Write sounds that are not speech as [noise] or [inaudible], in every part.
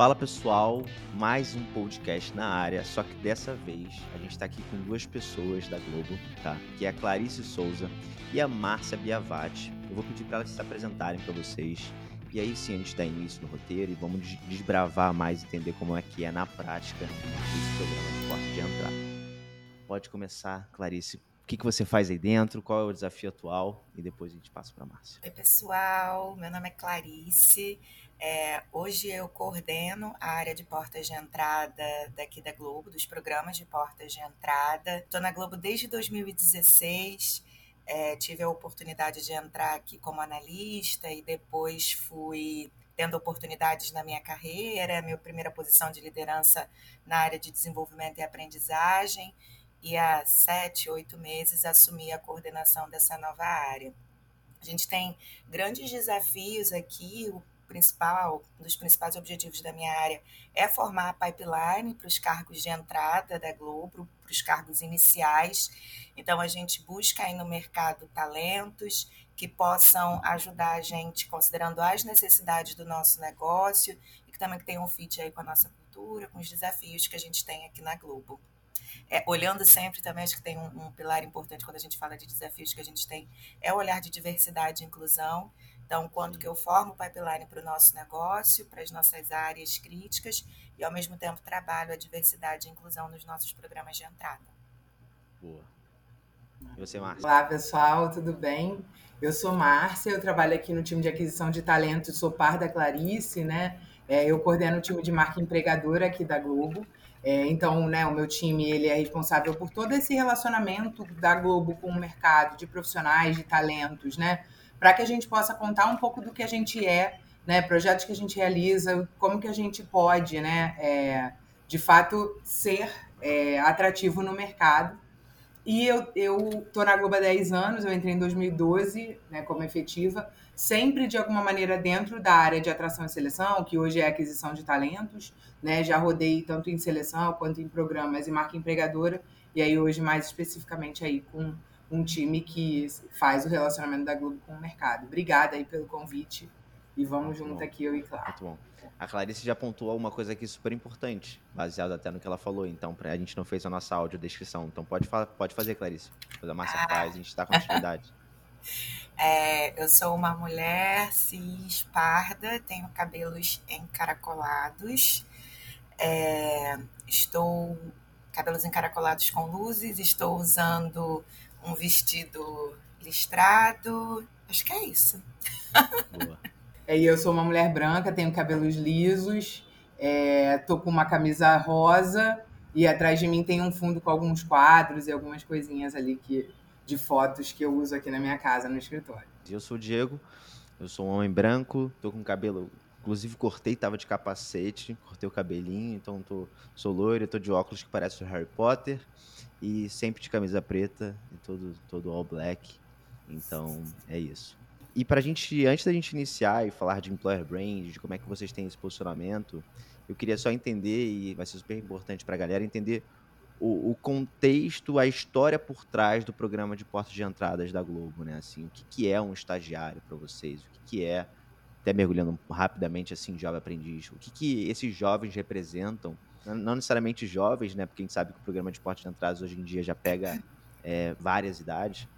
Fala pessoal, mais um podcast na área, só que dessa vez a gente está aqui com duas pessoas da Globo, tá? Que é a Clarice Souza e a Márcia Biavati. Eu vou pedir para elas se apresentarem para vocês e aí sim a gente dá início no roteiro e vamos desbravar mais, entender como é que é na prática esse programa de porta de entrada. Pode começar, Clarice. O que, que você faz aí dentro? Qual é o desafio atual? E depois a gente passa para a Márcia. Oi, pessoal. Meu nome é Clarice. É, hoje eu coordeno a área de portas de entrada daqui da Globo, dos programas de portas de entrada. Estou na Globo desde 2016. É, tive a oportunidade de entrar aqui como analista e depois fui tendo oportunidades na minha carreira, minha primeira posição de liderança na área de desenvolvimento e aprendizagem, e há sete, oito meses assumi a coordenação dessa nova área. A gente tem grandes desafios aqui. O principal, um dos principais objetivos da minha área é formar a pipeline para os cargos de entrada da Globo, para os cargos iniciais. Então, a gente busca aí no mercado talentos que possam ajudar a gente, considerando as necessidades do nosso negócio e que também tenham um fit aí com a nossa cultura, com os desafios que a gente tem aqui na Globo. É, olhando sempre também, acho que tem um, um, pilar importante quando a gente fala de desafios que a gente tem, é o olhar de diversidade e inclusão. Então, quando que eu formo o pipeline para o nosso negócio, para as nossas áreas críticas e, ao mesmo tempo, trabalho a diversidade e inclusão nos nossos programas de entrada. Boa. E você, Márcia? Olá, pessoal, tudo bem? Eu sou Márcia, eu trabalho aqui no time de aquisição de talentos, sou par da Clarice, né? É, eu coordeno o time de marca empregadora aqui da Globo. É, então, né, o meu time ele é responsável por todo esse relacionamento da Globo com o mercado de profissionais, de talentos, né? Para que a gente possa contar um pouco do que a gente é, né, projetos que a gente realiza, como que a gente pode, né, é, de fato, ser é, atrativo no mercado. E eu estou na Globo há 10 anos, eu entrei em 2012 né, como efetiva, sempre de alguma maneira dentro da área de atração e seleção, que hoje é aquisição de talentos. Né, já rodei tanto em seleção quanto em programas e marca empregadora, e aí hoje mais especificamente aí com um time que faz o relacionamento da Globo com o mercado. Obrigada aí pelo convite e vamos Muito junto bom. aqui, eu e Clara. Muito bom. A Clarice já pontuou uma coisa aqui super importante, baseado até no que ela falou. Então, a gente não fez a nossa audiodescrição. Então, pode, pode fazer, Clarice. Depois a Márcia ah. faz, a gente está com continuidade. [laughs] É, eu sou uma mulher cis, parda, tenho cabelos encaracolados, é, estou cabelos encaracolados com luzes, estou usando um vestido listrado. Acho que é isso. Boa. É, eu sou uma mulher branca, tenho cabelos lisos, é, tô com uma camisa rosa e atrás de mim tem um fundo com alguns quadros e algumas coisinhas ali que, de fotos que eu uso aqui na minha casa, no escritório. Eu sou o Diego, eu sou um homem branco, tô com cabelo Inclusive cortei, tava de capacete, cortei o cabelinho, então tô, sou loiro, tô de óculos que parece o Harry Potter e sempre de camisa preta e todo, todo all black. Então é isso. E pra gente, antes da gente iniciar e falar de employer brand, de como é que vocês têm esse posicionamento, eu queria só entender, e vai ser super importante pra galera, entender o, o contexto, a história por trás do programa de portas de entradas da Globo, né? Assim, o que, que é um estagiário para vocês? O que, que é até mergulhando rapidamente assim, jovem aprendiz, o que, que esses jovens representam? Não necessariamente jovens, né? Porque a gente sabe que o programa de esporte de entradas hoje em dia já pega é, várias idades,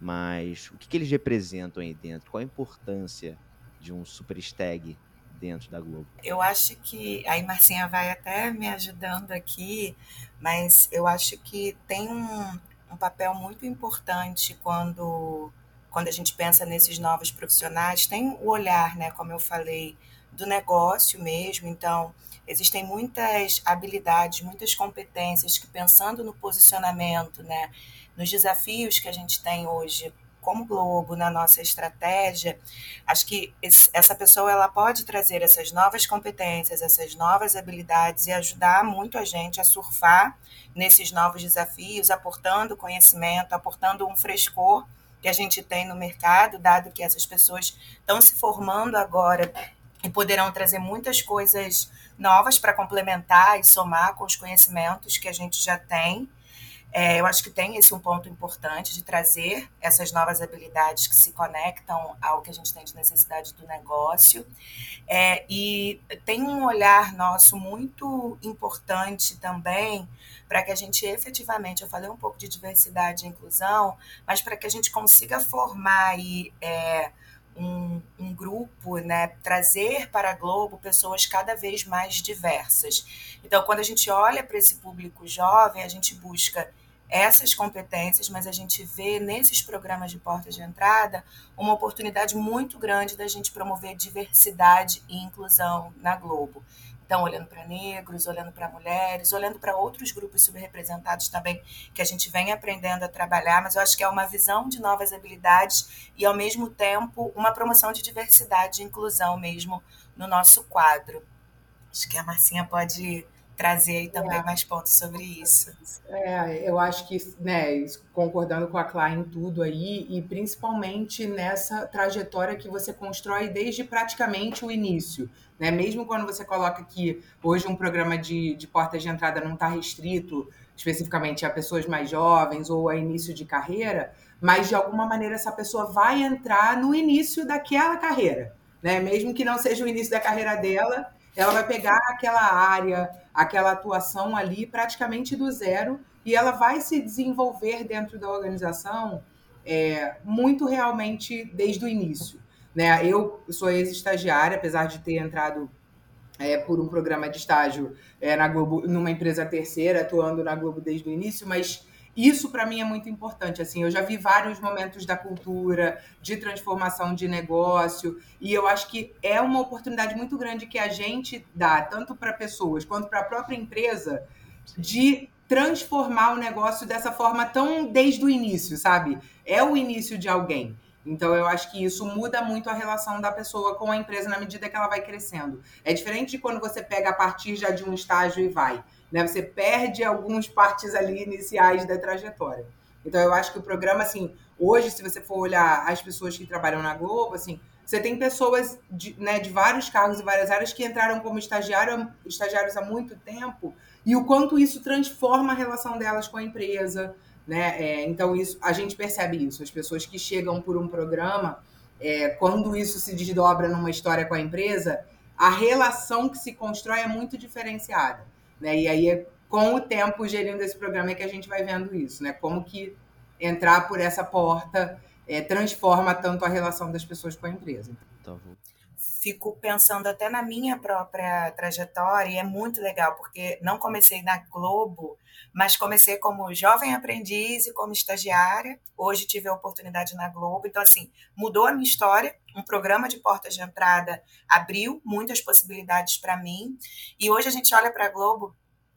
mas o que, que eles representam aí dentro? Qual a importância de um super stag dentro da Globo? Eu acho que aí Marcinha vai até me ajudando aqui, mas eu acho que tem um, um papel muito importante quando quando a gente pensa nesses novos profissionais, tem o olhar, né, como eu falei, do negócio mesmo. Então, existem muitas habilidades, muitas competências que, pensando no posicionamento, né, nos desafios que a gente tem hoje como Globo na nossa estratégia, acho que essa pessoa ela pode trazer essas novas competências, essas novas habilidades e ajudar muito a gente a surfar nesses novos desafios, aportando conhecimento, aportando um frescor que a gente tem no mercado, dado que essas pessoas estão se formando agora e poderão trazer muitas coisas novas para complementar e somar com os conhecimentos que a gente já tem. É, eu acho que tem esse um ponto importante de trazer essas novas habilidades que se conectam ao que a gente tem de necessidade do negócio. É, e tem um olhar nosso muito importante também para que a gente efetivamente, eu falei um pouco de diversidade e inclusão, mas para que a gente consiga formar aí. É, um, um, grupo, né, trazer para a Globo pessoas cada vez mais diversas. Então, quando a gente olha para esse público jovem, a gente busca essas competências, mas a gente vê nesses programas de porta de entrada uma oportunidade muito grande da gente promover diversidade e inclusão na Globo. Então, olhando para negros, olhando para mulheres, olhando para outros grupos subrepresentados também, que a gente vem aprendendo a trabalhar, mas eu acho que é uma visão de novas habilidades e, ao mesmo tempo, uma promoção de diversidade e inclusão mesmo no nosso quadro. Acho que a Marcinha pode trazer aí também é. mais pontos sobre isso. É, eu acho que, né, concordando com a Clá em tudo aí, e principalmente nessa trajetória que você constrói desde praticamente o início. Né? Mesmo quando você coloca que hoje um programa de, de portas de entrada não está restrito especificamente a pessoas mais jovens ou a início de carreira, mas de alguma maneira essa pessoa vai entrar no início daquela carreira. Né? Mesmo que não seja o início da carreira dela, ela vai pegar aquela área, aquela atuação ali praticamente do zero e ela vai se desenvolver dentro da organização é, muito realmente desde o início. Né? Eu sou ex-estagiária, apesar de ter entrado é, por um programa de estágio é, na Globo, numa empresa terceira, atuando na Globo desde o início, mas isso para mim é muito importante. Assim, eu já vi vários momentos da cultura, de transformação de negócio, e eu acho que é uma oportunidade muito grande que a gente dá, tanto para pessoas quanto para a própria empresa, de transformar o negócio dessa forma tão desde o início, sabe? É o início de alguém. Então, eu acho que isso muda muito a relação da pessoa com a empresa na medida que ela vai crescendo. É diferente de quando você pega a partir já de um estágio e vai. Né? Você perde algumas partes ali iniciais da trajetória. Então, eu acho que o programa, assim, hoje, se você for olhar as pessoas que trabalham na Globo, assim, você tem pessoas de, né, de vários cargos e várias áreas que entraram como estagiário, estagiários há muito tempo e o quanto isso transforma a relação delas com a empresa, né? É, então, isso, a gente percebe isso. As pessoas que chegam por um programa, é, quando isso se desdobra numa história com a empresa, a relação que se constrói é muito diferenciada. Né? E aí, com o tempo gerindo esse programa, é que a gente vai vendo isso, né? Como que entrar por essa porta é, transforma tanto a relação das pessoas com a empresa. Tá Fico pensando até na minha própria trajetória, e é muito legal, porque não comecei na Globo, mas comecei como jovem aprendiz e como estagiária. Hoje tive a oportunidade na Globo, então, assim, mudou a minha história. Um programa de portas de entrada abriu muitas possibilidades para mim, e hoje a gente olha para a Globo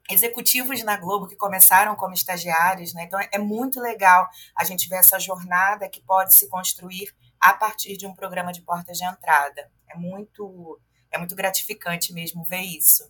executivos na Globo que começaram como estagiários, né? Então é muito legal a gente ver essa jornada que pode se construir a partir de um programa de portas de entrada. É muito é muito gratificante mesmo ver isso.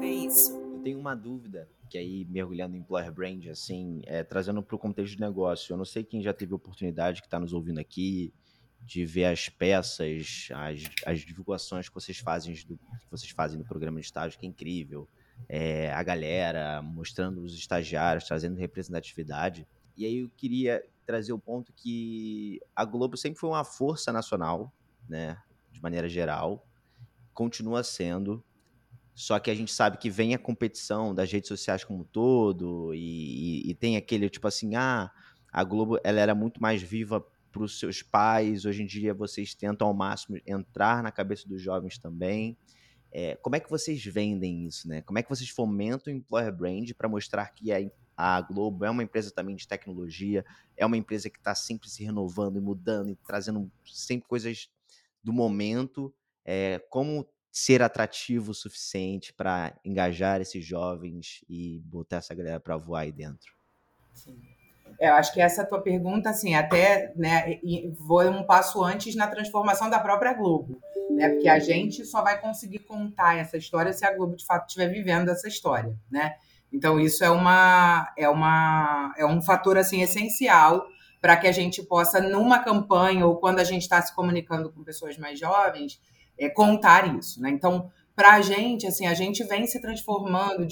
Ver isso. Eu tenho uma dúvida que aí mergulhando em employer brand assim, é, trazendo para o contexto de negócio. Eu não sei quem já teve oportunidade que está nos ouvindo aqui de ver as peças, as, as divulgações que vocês fazem do, que vocês fazem no programa de estágio, que é incrível. É, a galera mostrando os estagiários, trazendo representatividade. E aí eu queria trazer o ponto que a Globo sempre foi uma força nacional, né, de maneira geral, continua sendo. Só que a gente sabe que vem a competição das redes sociais como um todo e, e, e tem aquele tipo assim, ah, a Globo ela era muito mais viva para os seus pais. Hoje em dia vocês tentam ao máximo entrar na cabeça dos jovens também. É, como é que vocês vendem isso, né? Como é que vocês fomentam o employer brand para mostrar que a, a, Globo é uma empresa também de tecnologia, é uma empresa que está sempre se renovando e mudando e trazendo sempre coisas do momento. É, como ser atrativo o suficiente para engajar esses jovens e botar essa galera para voar aí dentro? Sim. É, eu acho que essa tua pergunta, assim, até né, vou um passo antes na transformação da própria Globo, né? Porque a gente só vai conseguir contar essa história se a Globo de fato estiver vivendo essa história, né? Então isso é uma é uma é um fator assim essencial para que a gente possa numa campanha ou quando a gente está se comunicando com pessoas mais jovens é, contar isso, né? Então para a gente assim a gente vem se transformando,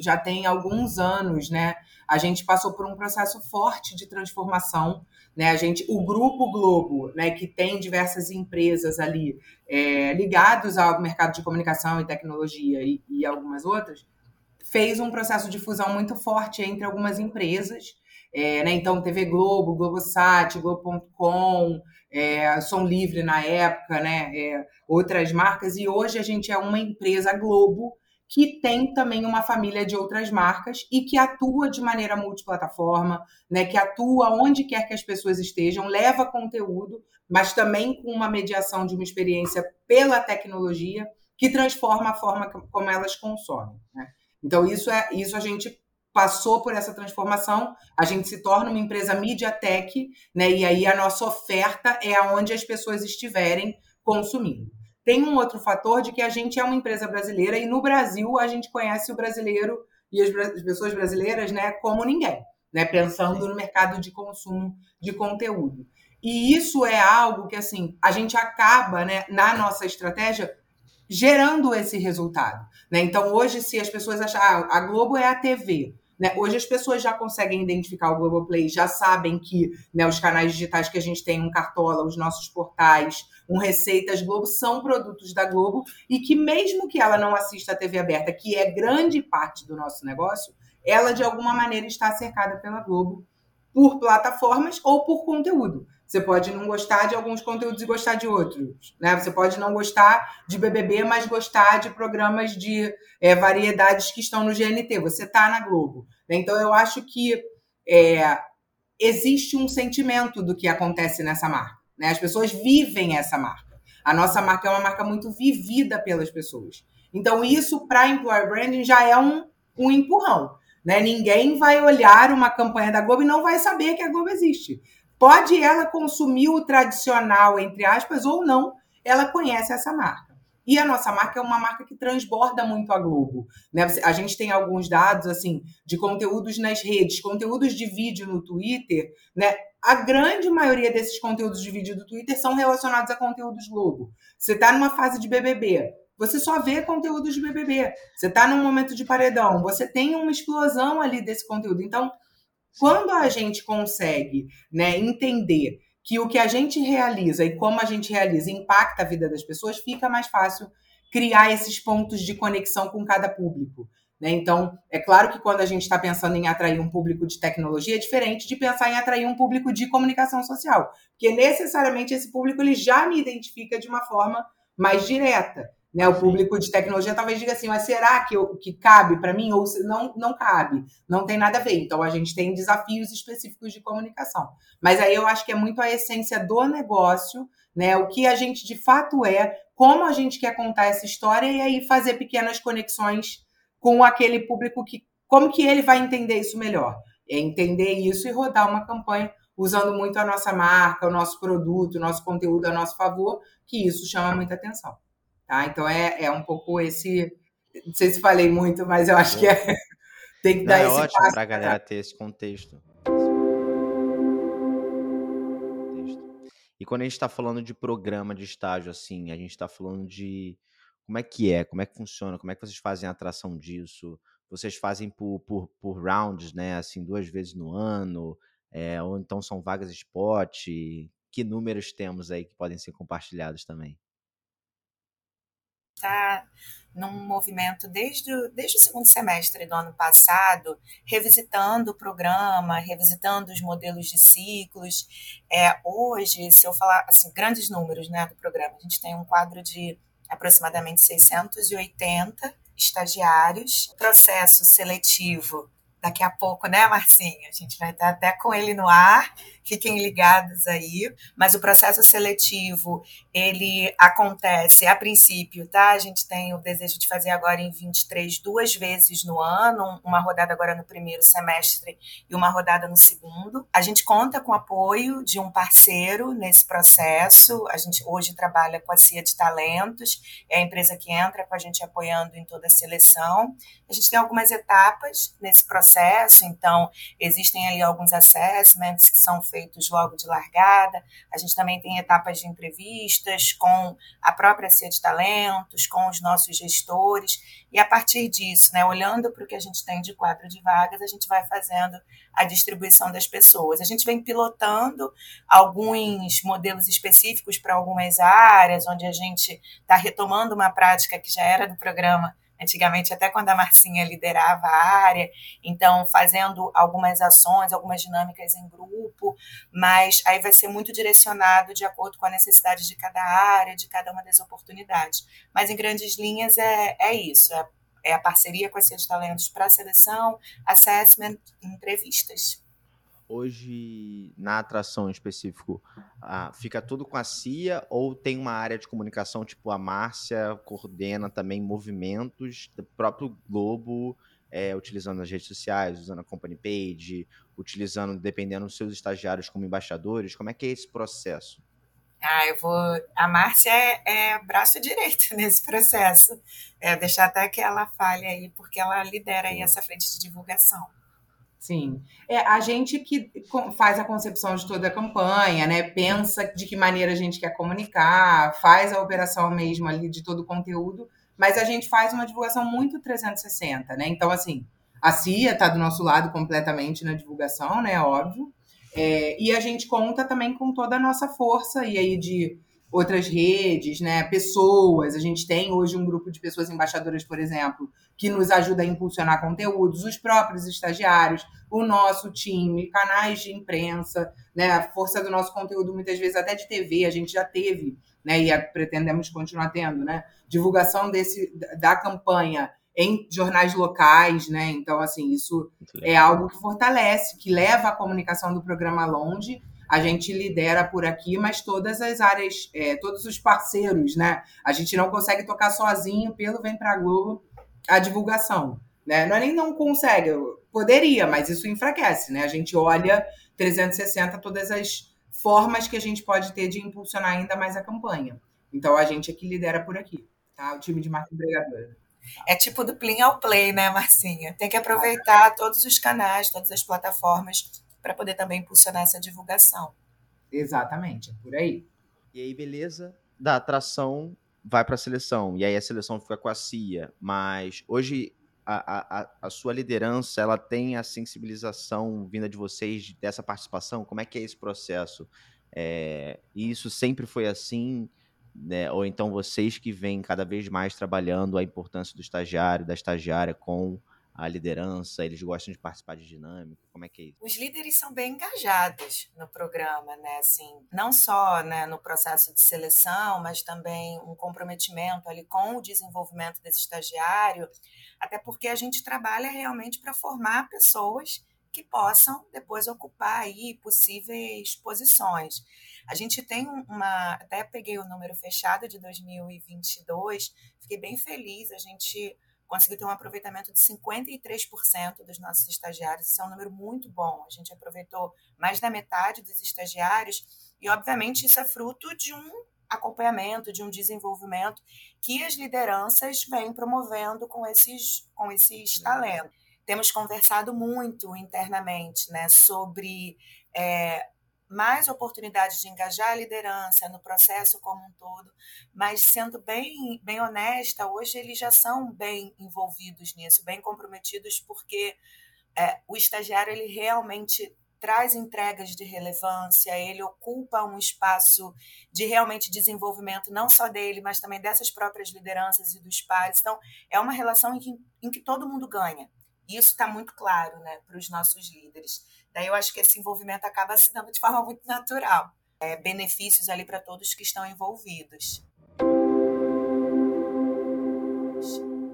já tem alguns anos, né? A gente passou por um processo forte de transformação, né? A gente, o Grupo Globo, né, que tem diversas empresas ali é, ligados ao mercado de comunicação e tecnologia e, e algumas outras, fez um processo de fusão muito forte entre algumas empresas. É, né? Então, TV Globo, Globosat, Globo.com, é, Som Livre na época, né? É, outras marcas, e hoje a gente é uma empresa Globo que tem também uma família de outras marcas e que atua de maneira multiplataforma, né, que atua onde quer que as pessoas estejam, leva conteúdo, mas também com uma mediação de uma experiência pela tecnologia que transforma a forma como elas consomem. Né? Então, isso é isso a gente passou por essa transformação, a gente se torna uma empresa MediaTek, né? E aí a nossa oferta é aonde as pessoas estiverem consumindo. Tem um outro fator de que a gente é uma empresa brasileira e no Brasil a gente conhece o brasileiro e as pessoas brasileiras, né, como ninguém, né, pensando no mercado de consumo de conteúdo. E isso é algo que assim, a gente acaba, né, na nossa estratégia gerando esse resultado. Né? Então, hoje, se as pessoas acharem ah, a Globo é a TV, né? Hoje as pessoas já conseguem identificar o Globoplay, já sabem que né, os canais digitais que a gente tem, um Cartola, os nossos portais, um Receitas Globo, são produtos da Globo e que mesmo que ela não assista a TV aberta, que é grande parte do nosso negócio, ela de alguma maneira está cercada pela Globo por plataformas ou por conteúdo. Você pode não gostar de alguns conteúdos e gostar de outros. Né? Você pode não gostar de BBB, mas gostar de programas de é, variedades que estão no GNT. Você está na Globo. Então, eu acho que é, existe um sentimento do que acontece nessa marca. Né? As pessoas vivem essa marca. A nossa marca é uma marca muito vivida pelas pessoas. Então, isso para employer branding já é um, um empurrão. Né? Ninguém vai olhar uma campanha da Globo e não vai saber que a Globo existe. Pode ela consumir o tradicional, entre aspas, ou não, ela conhece essa marca. E a nossa marca é uma marca que transborda muito a Globo. Né? A gente tem alguns dados assim de conteúdos nas redes, conteúdos de vídeo no Twitter, né? A grande maioria desses conteúdos de vídeo do Twitter são relacionados a conteúdos Globo. Você está numa fase de BBB, você só vê conteúdos de BBB. Você está num momento de paredão, você tem uma explosão ali desse conteúdo. Então, quando a gente consegue né, entender que o que a gente realiza e como a gente realiza impacta a vida das pessoas, fica mais fácil criar esses pontos de conexão com cada público. Né? Então, é claro que quando a gente está pensando em atrair um público de tecnologia, é diferente de pensar em atrair um público de comunicação social, porque necessariamente esse público ele já me identifica de uma forma mais direta. Né, o público de tecnologia talvez diga assim, mas será que, eu, que cabe para mim? Ou não, não cabe, não tem nada a ver. Então a gente tem desafios específicos de comunicação. Mas aí eu acho que é muito a essência do negócio, né? O que a gente de fato é, como a gente quer contar essa história e aí fazer pequenas conexões com aquele público que. Como que ele vai entender isso melhor? É entender isso e rodar uma campanha usando muito a nossa marca, o nosso produto, o nosso conteúdo a nosso favor, que isso chama muita atenção. Tá? Então é, é um pouco esse. Não sei se falei muito, mas eu acho que é, [laughs] tem que dar Não, é esse ótimo para a galera ter esse contexto. E quando a gente está falando de programa de estágio, assim, a gente está falando de como é que é, como é que funciona, como é que vocês fazem a atração disso? Vocês fazem por, por, por rounds, né? Assim, duas vezes no ano, é, ou então são vagas spot? Que números temos aí que podem ser compartilhados também? Está num movimento desde o, desde o segundo semestre do ano passado, revisitando o programa, revisitando os modelos de ciclos. É, hoje, se eu falar assim, grandes números né, do programa, a gente tem um quadro de aproximadamente 680 estagiários, processo seletivo daqui a pouco, né, Marcinha? A gente vai estar até com ele no ar, fiquem ligados aí. Mas o processo seletivo, ele acontece a princípio, tá? A gente tem o desejo de fazer agora em 23 duas vezes no ano, uma rodada agora no primeiro semestre e uma rodada no segundo. A gente conta com o apoio de um parceiro nesse processo. A gente hoje trabalha com a CIA de Talentos, é a empresa que entra com a gente apoiando em toda a seleção. A gente tem algumas etapas nesse processo, então existem ali alguns assessments que são feitos feitos logo de largada. A gente também tem etapas de entrevistas com a própria CIA de Talentos, com os nossos gestores, e a partir disso, né, olhando para o que a gente tem de quadro de vagas, a gente vai fazendo a distribuição das pessoas. A gente vem pilotando alguns modelos específicos para algumas áreas, onde a gente está retomando uma prática que já era do programa antigamente, até quando a Marcinha liderava a área, então fazendo algumas ações, algumas dinâmicas em grupo, mas aí vai ser muito direcionado de acordo com a necessidade de cada área, de cada uma das oportunidades. Mas em grandes linhas é, é isso, é, é a parceria com a Cia de Talentos para seleção, assessment entrevistas hoje na atração em específico ah, fica tudo com a CIA ou tem uma área de comunicação tipo a Márcia coordena também movimentos do próprio Globo é, utilizando as redes sociais, usando a company page, utilizando dependendo dos seus estagiários como embaixadores, como é que é esse processo? Ah, eu vou. A Márcia é, é braço direito [laughs] nesse processo. É, deixar até que ela fale aí, porque ela lidera aí essa frente de divulgação. Sim. É a gente que faz a concepção de toda a campanha, né? Pensa de que maneira a gente quer comunicar, faz a operação mesmo ali de todo o conteúdo, mas a gente faz uma divulgação muito 360, né? Então, assim, a CIA está do nosso lado completamente na divulgação, né? Óbvio. É, e a gente conta também com toda a nossa força e aí de outras redes, né? Pessoas. A gente tem hoje um grupo de pessoas embaixadoras, por exemplo, que nos ajuda a impulsionar conteúdos, os próprios estagiários, o nosso time, canais de imprensa, né? A força do nosso conteúdo, muitas vezes até de TV, a gente já teve, né? E pretendemos continuar tendo, né? Divulgação desse da campanha em jornais locais, né? Então, assim, isso é algo que fortalece, que leva a comunicação do programa longe a gente lidera por aqui, mas todas as áreas, é, todos os parceiros, né? A gente não consegue tocar sozinho pelo Vem Pra Globo a divulgação, né? Não é nem não consegue, poderia, mas isso enfraquece, né? A gente olha 360 todas as formas que a gente pode ter de impulsionar ainda mais a campanha. Então a gente é que lidera por aqui, tá? O time de marca empregadora. É tipo do Plin ao Play, né, Marcinha? Tem que aproveitar todos os canais, todas as plataformas para poder também impulsionar essa divulgação. Exatamente, é por aí. E aí, beleza, da atração vai para a seleção, e aí a seleção fica com a CIA, mas hoje a, a, a, sua liderança ela tem a sensibilização vinda de vocês dessa participação? Como é que é esse processo? É, isso sempre foi assim? Né? Ou então vocês que vêm cada vez mais trabalhando a importância do estagiário, da estagiária com a liderança, eles gostam de participar de dinâmica, como é que é isso? Os líderes são bem engajados no programa, né, assim, não só né, no processo de seleção, mas também um comprometimento ali com o desenvolvimento desse estagiário, até porque a gente trabalha realmente para formar pessoas que possam depois ocupar aí possíveis posições. A gente tem uma, até peguei o número fechado de 2022, fiquei bem feliz, a gente conseguiu ter um aproveitamento de 53% dos nossos estagiários. Isso é um número muito bom. A gente aproveitou mais da metade dos estagiários e, obviamente, isso é fruto de um acompanhamento, de um desenvolvimento que as lideranças vêm promovendo com esses, com esses talentos. Temos conversado muito internamente né, sobre é, mais oportunidades de engajar a liderança no processo como um todo, mas sendo bem, bem honesta, hoje eles já são bem envolvidos nisso, bem comprometidos, porque é, o estagiário ele realmente traz entregas de relevância, ele ocupa um espaço de realmente desenvolvimento, não só dele, mas também dessas próprias lideranças e dos pares. Então, é uma relação em que, em que todo mundo ganha. E isso está muito claro né, para os nossos líderes. Daí eu acho que esse envolvimento acaba se dando de forma muito natural. É, benefícios ali para todos que estão envolvidos.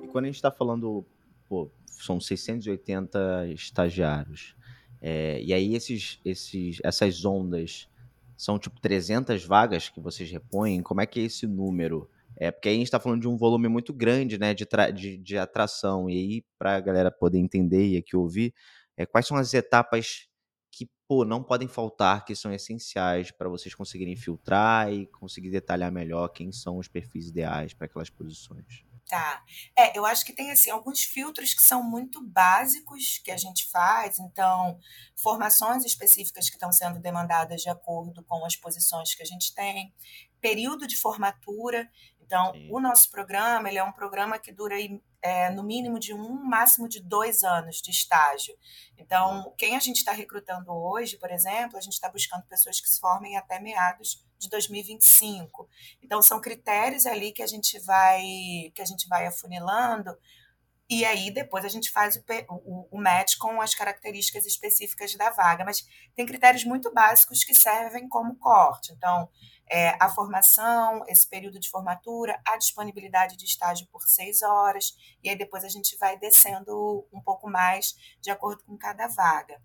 E quando a gente está falando, pô, são 680 estagiários, é, e aí esses, esses, essas ondas são tipo 300 vagas que vocês repõem, como é que é esse número? É, porque aí a gente está falando de um volume muito grande né, de, de, de atração. E aí, para a galera poder entender e aqui ouvir, é, quais são as etapas que pô, não podem faltar, que são essenciais para vocês conseguirem filtrar e conseguir detalhar melhor quem são os perfis ideais para aquelas posições? Tá. É, eu acho que tem assim alguns filtros que são muito básicos que a gente faz, então formações específicas que estão sendo demandadas de acordo com as posições que a gente tem, período de formatura. Então, Sim. o nosso programa ele é um programa que dura é, no mínimo de um, máximo de dois anos de estágio. Então, quem a gente está recrutando hoje, por exemplo, a gente está buscando pessoas que se formem até meados de 2025. Então são critérios ali que a gente vai que a gente vai afunilando e aí depois a gente faz o, o, o, match com as características específicas da vaga. Mas tem critérios muito básicos que servem como corte. Então, é, a formação, esse período de formatura, a disponibilidade de estágio por seis horas, e aí depois a gente vai descendo um pouco mais de acordo com cada vaga.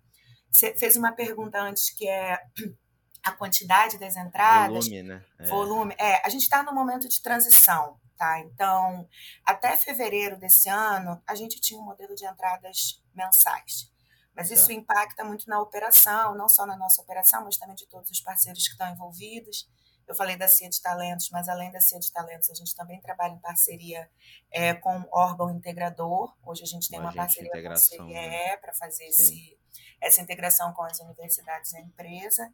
Você fez uma pergunta antes que é [clears throat] a quantidade das entradas. Volume, né? É. Volume. É, a gente está no momento de transição, tá? Então, até fevereiro desse ano, a gente tinha um modelo de entradas mensais. Mas isso impacta muito na operação, não só na nossa operação, mas também de todos os parceiros que estão envolvidos. Eu falei da CIA de Talentos, mas além da CIA de Talentos, a gente também trabalha em parceria é, com órgão integrador. Hoje a gente tem uma, uma parceria com a CIE né? para fazer esse, essa integração com as universidades e a empresa.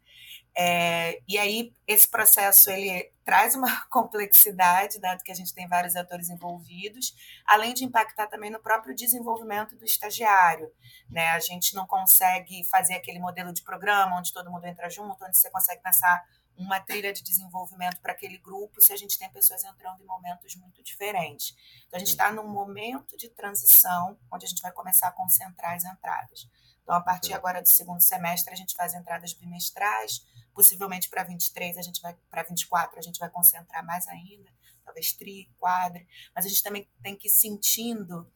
É, e aí, esse processo ele traz uma [laughs] complexidade, dado que a gente tem vários atores envolvidos, além de impactar também no próprio desenvolvimento do estagiário. Né? A gente não consegue fazer aquele modelo de programa onde todo mundo entra junto, onde você consegue pensar uma trilha de desenvolvimento para aquele grupo se a gente tem pessoas entrando em momentos muito diferentes. Então, a gente está num momento de transição onde a gente vai começar a concentrar as entradas. Então, a partir agora do segundo semestre, a gente faz entradas bimestrais, possivelmente para 23, a gente vai para 24, a gente vai concentrar mais ainda, talvez tri, quadre, mas a gente também tem que ir sentindo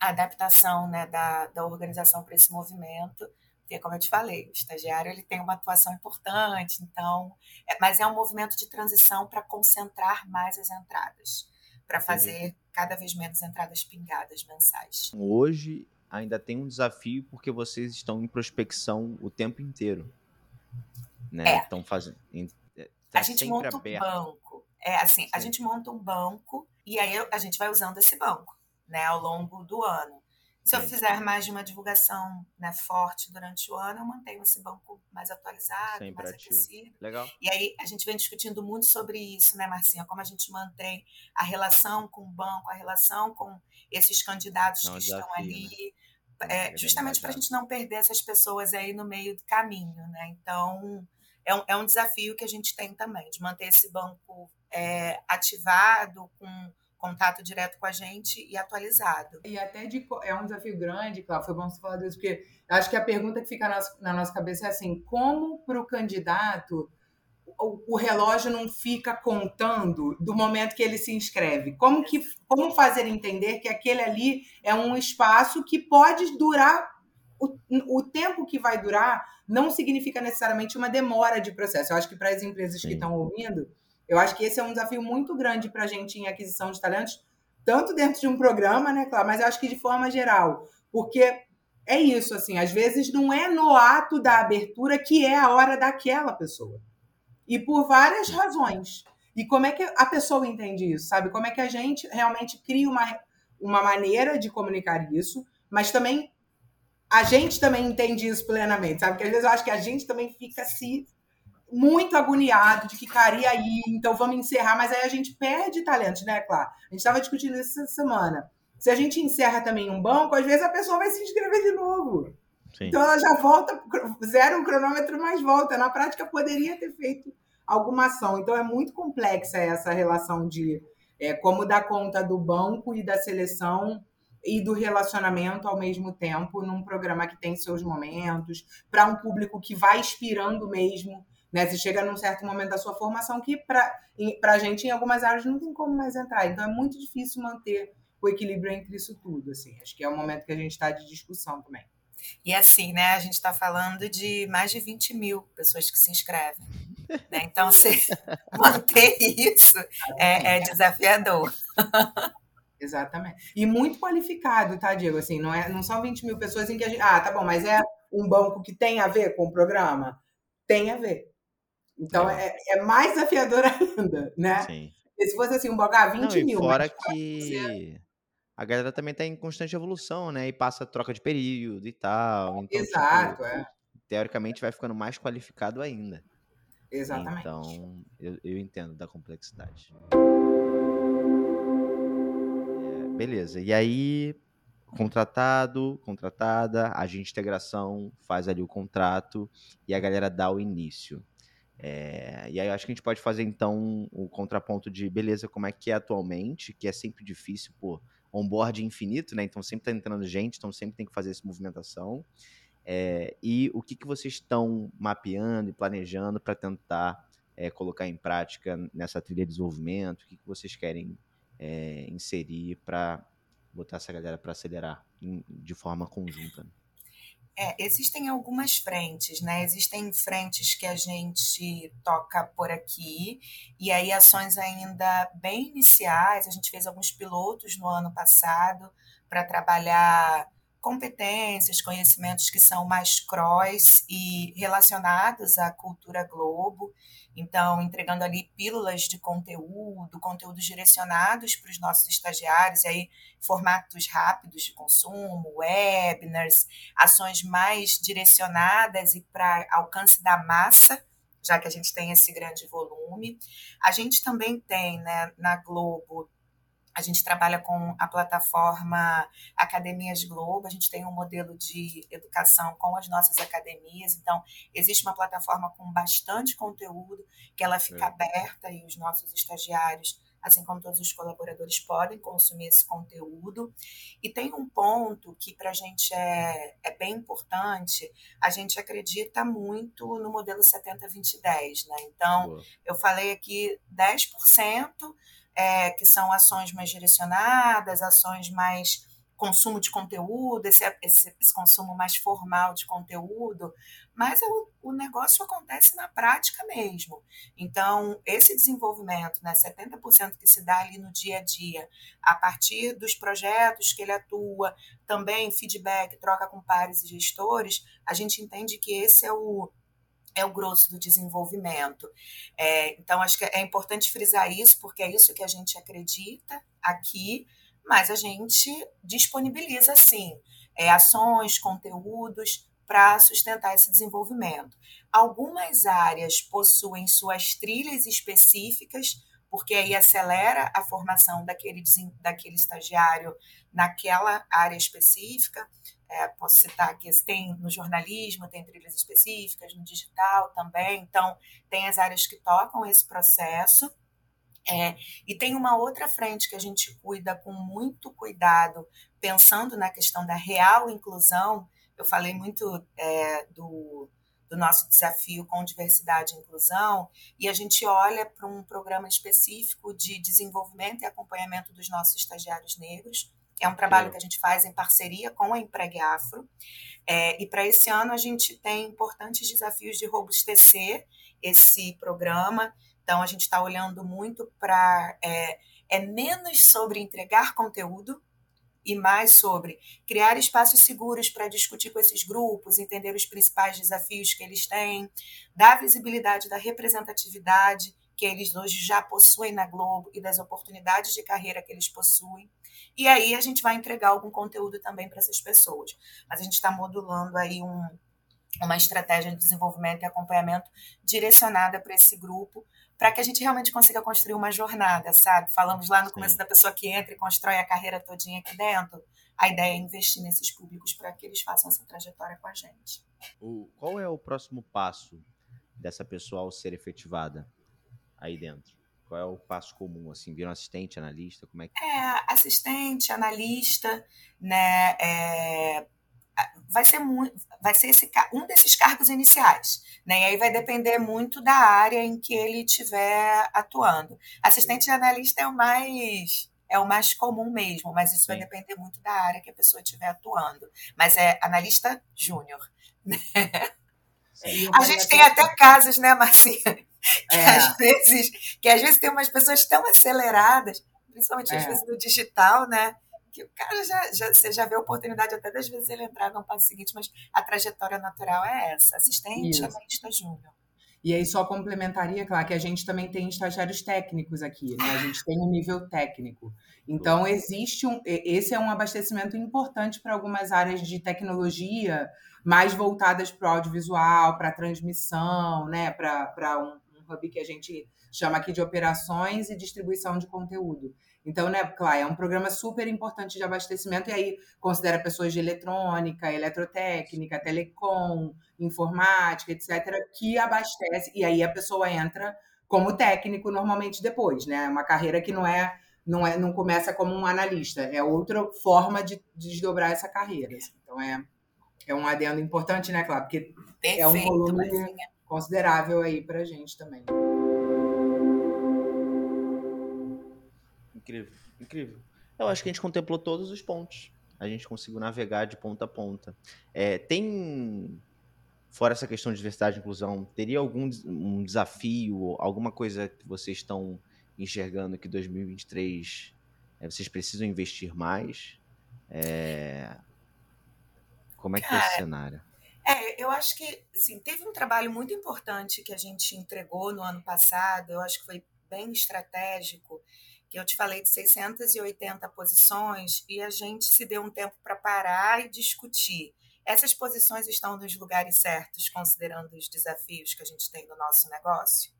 a adaptação né, da, da organização para esse movimento, porque como eu te falei, o estagiário ele tem uma atuação importante, então, é, mas é um movimento de transição para concentrar mais as entradas, para fazer cada vez menos entradas pingadas mensais. Hoje ainda tem um desafio porque vocês estão em prospecção o tempo inteiro né? É. Estão fazendo. Tá a gente monta aberto. um banco. É assim, Sim. a gente monta um banco e aí a gente vai usando esse banco, né, ao longo do ano. Se eu fizer mais de uma divulgação né, forte durante o ano, eu mantenho esse banco mais atualizado, Sempre mais ativo. aquecido. Legal. E aí a gente vem discutindo muito sobre isso, né, Marcinha? Como a gente mantém a relação com o banco, a relação com esses candidatos não, que estão ali. Né? É, justamente para a gente não perder essas pessoas aí no meio do caminho, né? Então, é um, é um desafio que a gente tem também, de manter esse banco é, ativado, com contato direto com a gente e atualizado. E até de, é um desafio grande, claro, foi bom você falar disso, porque acho que a pergunta que fica na nossa, na nossa cabeça é assim, como para o candidato o, o, relógio não fica contando do momento que ele se inscreve? Como, que, como fazer entender que aquele ali é um espaço que pode durar o, o tempo que vai durar não significa necessariamente uma demora de processo. Eu acho que para as empresas Sim. que estão ouvindo, eu acho que esse é um desafio muito grande para a gente em aquisição de talentos, tanto dentro de um programa, né, claro, mas eu acho que de forma geral, porque é isso, assim, às vezes não é no ato da abertura que é a hora daquela pessoa. E por várias razões. E como é que a pessoa entende isso, sabe? Como é que a gente realmente cria uma, uma maneira de comunicar isso, mas também a gente também entende isso plenamente, sabe? Porque às vezes eu acho que a gente também fica se muito agoniado de que, cara, e aí? Então vamos encerrar, mas aí a gente perde talento, né, Claro? A gente estava discutindo isso essa semana. Se a gente encerra também um banco, às vezes a pessoa vai se inscrever de novo. Sim. Então ela já volta, zero o cronômetro, mas volta. Na prática, poderia ter feito alguma ação. Então é muito complexa essa relação de é, como dar conta do banco e da seleção e do relacionamento ao mesmo tempo num programa que tem seus momentos, para um público que vai inspirando mesmo. Né? Você chega num certo momento da sua formação que, para a gente, em algumas áreas, não tem como mais entrar. Então, é muito difícil manter o equilíbrio entre isso tudo. Assim. Acho que é o momento que a gente está de discussão também. E assim, né? A gente está falando de mais de 20 mil pessoas que se inscrevem. Né? Então, você [laughs] manter isso é, é desafiador. [laughs] Exatamente. E muito qualificado, tá, Diego? Assim, não, é, não são 20 mil pessoas em que a gente. Ah, tá bom, mas é um banco que tem a ver com o programa? Tem a ver. Então é, é mais desafiador [laughs] ainda, né? Sim. Porque se fosse assim, um boca 20 Não, e mil. fora [laughs] que a galera também tá em constante evolução, né? E passa troca de período e tal. Então, tipo, Exato, é. teoricamente vai ficando mais qualificado ainda. Exatamente. Então, eu, eu entendo da complexidade. É, beleza. E aí, contratado, contratada, agente de integração faz ali o contrato e a galera dá o início. É, e aí eu acho que a gente pode fazer então o contraponto de beleza, como é que é atualmente, que é sempre difícil, pô, onboard infinito, né? Então sempre tá entrando gente, então sempre tem que fazer essa movimentação. É, e o que, que vocês estão mapeando e planejando para tentar é, colocar em prática nessa trilha de desenvolvimento? O que, que vocês querem é, inserir para botar essa galera para acelerar em, de forma conjunta? Né? É, existem algumas frentes, né? Existem frentes que a gente toca por aqui, e aí ações ainda bem iniciais. A gente fez alguns pilotos no ano passado para trabalhar competências, conhecimentos que são mais cross e relacionados à cultura globo. Então, entregando ali pílulas de conteúdo, conteúdos direcionados para os nossos estagiários, e aí formatos rápidos de consumo, webinars, ações mais direcionadas e para alcance da massa, já que a gente tem esse grande volume. A gente também tem né, na Globo a gente trabalha com a plataforma Academias Globo, a gente tem um modelo de educação com as nossas academias, então existe uma plataforma com bastante conteúdo, que ela fica é. aberta e os nossos estagiários, assim como todos os colaboradores, podem consumir esse conteúdo. E tem um ponto que para a gente é, é bem importante, a gente acredita muito no modelo 70-20-10, né? Então, Boa. eu falei aqui 10% é, que são ações mais direcionadas, ações mais consumo de conteúdo, esse, esse, esse consumo mais formal de conteúdo, mas é o, o, negócio acontece na prática mesmo. Então, esse desenvolvimento, né, 70% que se dá ali no dia a dia, a partir dos projetos que ele atua, também feedback, troca com pares e gestores, a gente entende que esse é o, é o grosso do desenvolvimento. É, então, acho que é importante frisar isso, porque é isso que a gente acredita aqui, mas a gente disponibiliza, sim, é, ações, conteúdos para sustentar esse desenvolvimento. Algumas áreas possuem suas trilhas específicas, porque aí acelera a formação daquele, daquele estagiário naquela área específica. É, posso citar que tem no jornalismo, tem trilhas específicas, no digital também, então tem as áreas que tocam esse processo. É, e tem uma outra frente que a gente cuida com muito cuidado, pensando na questão da real inclusão. Eu falei muito é, do, do nosso desafio com diversidade e inclusão, e a gente olha para um programa específico de desenvolvimento e acompanhamento dos nossos estagiários negros, é um trabalho que a gente faz em parceria com a Empregue Afro. É, e para esse ano a gente tem importantes desafios de robustecer esse programa. Então a gente está olhando muito para é, é menos sobre entregar conteúdo e mais sobre criar espaços seguros para discutir com esses grupos, entender os principais desafios que eles têm, dar visibilidade da representatividade que eles hoje já possuem na Globo e das oportunidades de carreira que eles possuem. E aí a gente vai entregar algum conteúdo também para essas pessoas. Mas a gente está modulando aí um, uma estratégia de desenvolvimento e acompanhamento direcionada para esse grupo, para que a gente realmente consiga construir uma jornada, sabe? Falamos lá no começo Sim. da pessoa que entra e constrói a carreira todinha aqui dentro. A ideia é investir nesses públicos para que eles façam essa trajetória com a gente. O, qual é o próximo passo dessa pessoa ao ser efetivada aí dentro? Qual é o passo comum, assim? Viram assistente, analista, como é que... É, assistente, analista, né, é, vai ser muito, vai ser esse, um desses cargos iniciais, né, e aí vai depender muito da área em que ele estiver atuando. Assistente e analista é o mais é o mais comum mesmo, mas isso Sim. vai depender muito da área que a pessoa estiver atuando. Mas é analista júnior. Né? A gente tem até casos, né, Marcinha, [laughs] que, é. às vezes, que às vezes tem umas pessoas tão aceleradas, principalmente é. às vezes no digital, né? Que o cara já, já, você já vê a oportunidade até das vezes ele entrar no passo seguinte, mas a trajetória natural é essa, assistente, analista júnior. E aí só complementaria, claro, que a gente também tem estagiários técnicos aqui, né? A gente tem um nível técnico. Então existe um, esse é um abastecimento importante para algumas áreas de tecnologia mais voltadas para o audiovisual, para transmissão, né? Para um, um hub que a gente chama aqui de operações e distribuição de conteúdo. Então, né, claro, é um programa super importante de abastecimento, e aí considera pessoas de eletrônica, eletrotécnica, telecom, informática, etc., que abastece, e aí a pessoa entra como técnico normalmente depois, né? É uma carreira que não é não, é, não começa como um analista, é outra forma de, de desdobrar essa carreira. Assim. Então é, é um adendo importante, né, claro, porque Perfeito, é um volume considerável aí para a gente também. Incrível, incrível. Eu acho que a gente contemplou todos os pontos. A gente conseguiu navegar de ponta a ponta. É, tem, fora essa questão de diversidade e inclusão, teria algum um desafio, alguma coisa que vocês estão enxergando que 2023 é, vocês precisam investir mais? É... Como é que Cara, é esse cenário? É, eu acho que assim, teve um trabalho muito importante que a gente entregou no ano passado, eu acho que foi bem estratégico, que eu te falei de 680 posições e a gente se deu um tempo para parar e discutir. Essas posições estão nos lugares certos, considerando os desafios que a gente tem no nosso negócio?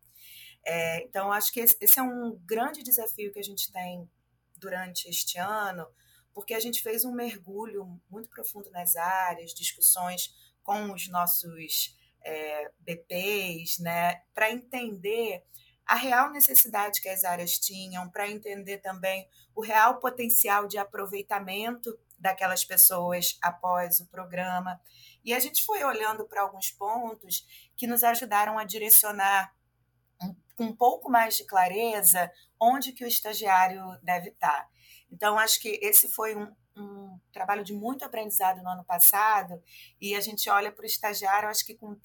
É, então, acho que esse é um grande desafio que a gente tem durante este ano, porque a gente fez um mergulho muito profundo nas áreas, discussões com os nossos é, BPs, né, para entender a real necessidade que as áreas tinham, para entender também o real potencial de aproveitamento daquelas pessoas após o programa. E a gente foi olhando para alguns pontos que nos ajudaram a direcionar com um pouco mais de clareza onde que o estagiário deve estar. Então, acho que esse foi um, um trabalho de muito aprendizado no ano passado e a gente olha para o estagiário, acho que com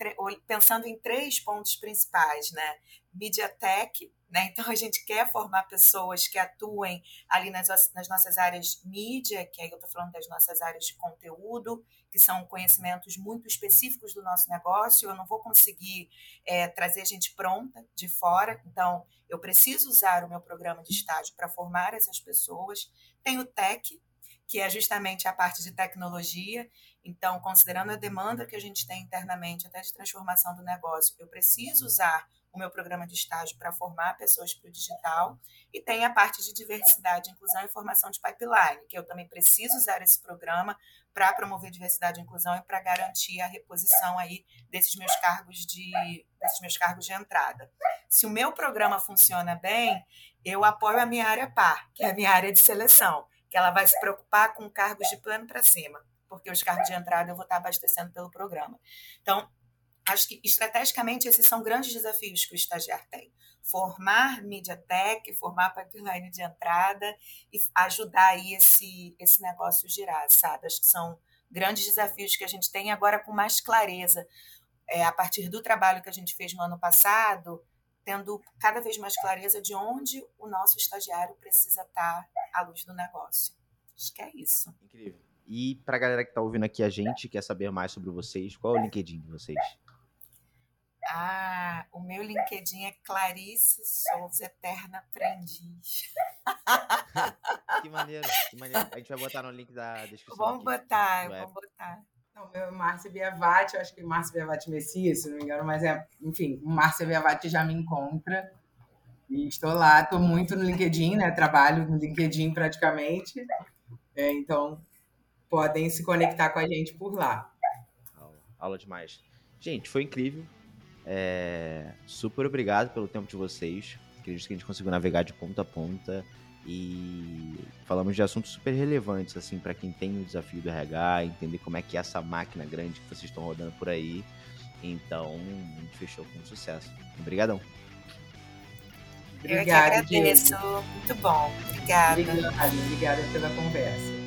pensando em três pontos principais, né? Mediatek, né? [laughs] Então a gente quer formar pessoas que atuem ali nas, nas nossas áreas mídia, que aí eu estou falando das nossas áreas de conteúdo, que são conhecimentos muito específicos do nosso negócio. Eu não vou conseguir é, trazer gente pronta de fora, então eu preciso usar o meu programa de estágio para formar essas pessoas. Tem o TEC, que é justamente a parte de tecnologia. Então, considerando a demanda que a gente tem internamente, até de transformação do negócio, eu preciso usar o meu programa de estágio para formar pessoas para o digital. E tem a parte de diversidade, inclusão e formação de pipeline, que eu também preciso usar esse programa para promover diversidade e inclusão e para garantir a reposição aí desses meus cargos de desses meus cargos de entrada. Se o meu programa funciona bem, eu apoio a minha área par, que é a minha área de seleção que ela vai se preocupar com cargos de plano para cima, porque os cargos de entrada eu vou estar abastecendo pelo programa. Então, acho que estrategicamente esses são grandes desafios que o estagiário tem. Formar MediaTek, formar pipeline de entrada e ajudar aí esse, esse negócio girar, sabe? Acho que são grandes desafios que a gente tem agora com mais clareza. É, a partir do trabalho que a gente fez no ano passado, tendo cada vez mais clareza de onde o nosso estagiário precisa estar à luz do negócio. Acho que é isso. Incrível. E para a galera que está ouvindo aqui a gente, quer saber mais sobre vocês, qual é o LinkedIn de vocês? Ah, o meu LinkedIn é Clarice Souza Eterna Aprendiz. [laughs] que maneiro, que maneiro. A gente vai botar no link da descrição. Vamos aqui, botar, vamos botar. Não, meu é Márcia Biavati, eu acho que Márcia Biavati Messias, se não me engano, mas é, enfim, Márcia Biavati já me encontra. Estou lá, estou muito no LinkedIn, né? Trabalho no LinkedIn praticamente. É, então, podem se conectar com a gente por lá. Aula, aula demais. Gente, foi incrível. É, super obrigado pelo tempo de vocês. Acredito que a gente conseguiu navegar de ponta a ponta e falamos de assuntos super relevantes, assim, para quem tem o desafio do RH, entender como é que é essa máquina grande que vocês estão rodando por aí. Então, a gente fechou com sucesso. Obrigadão. Eu que agradeço. Muito bom. Obrigada. Obrigada, obrigada pela conversa.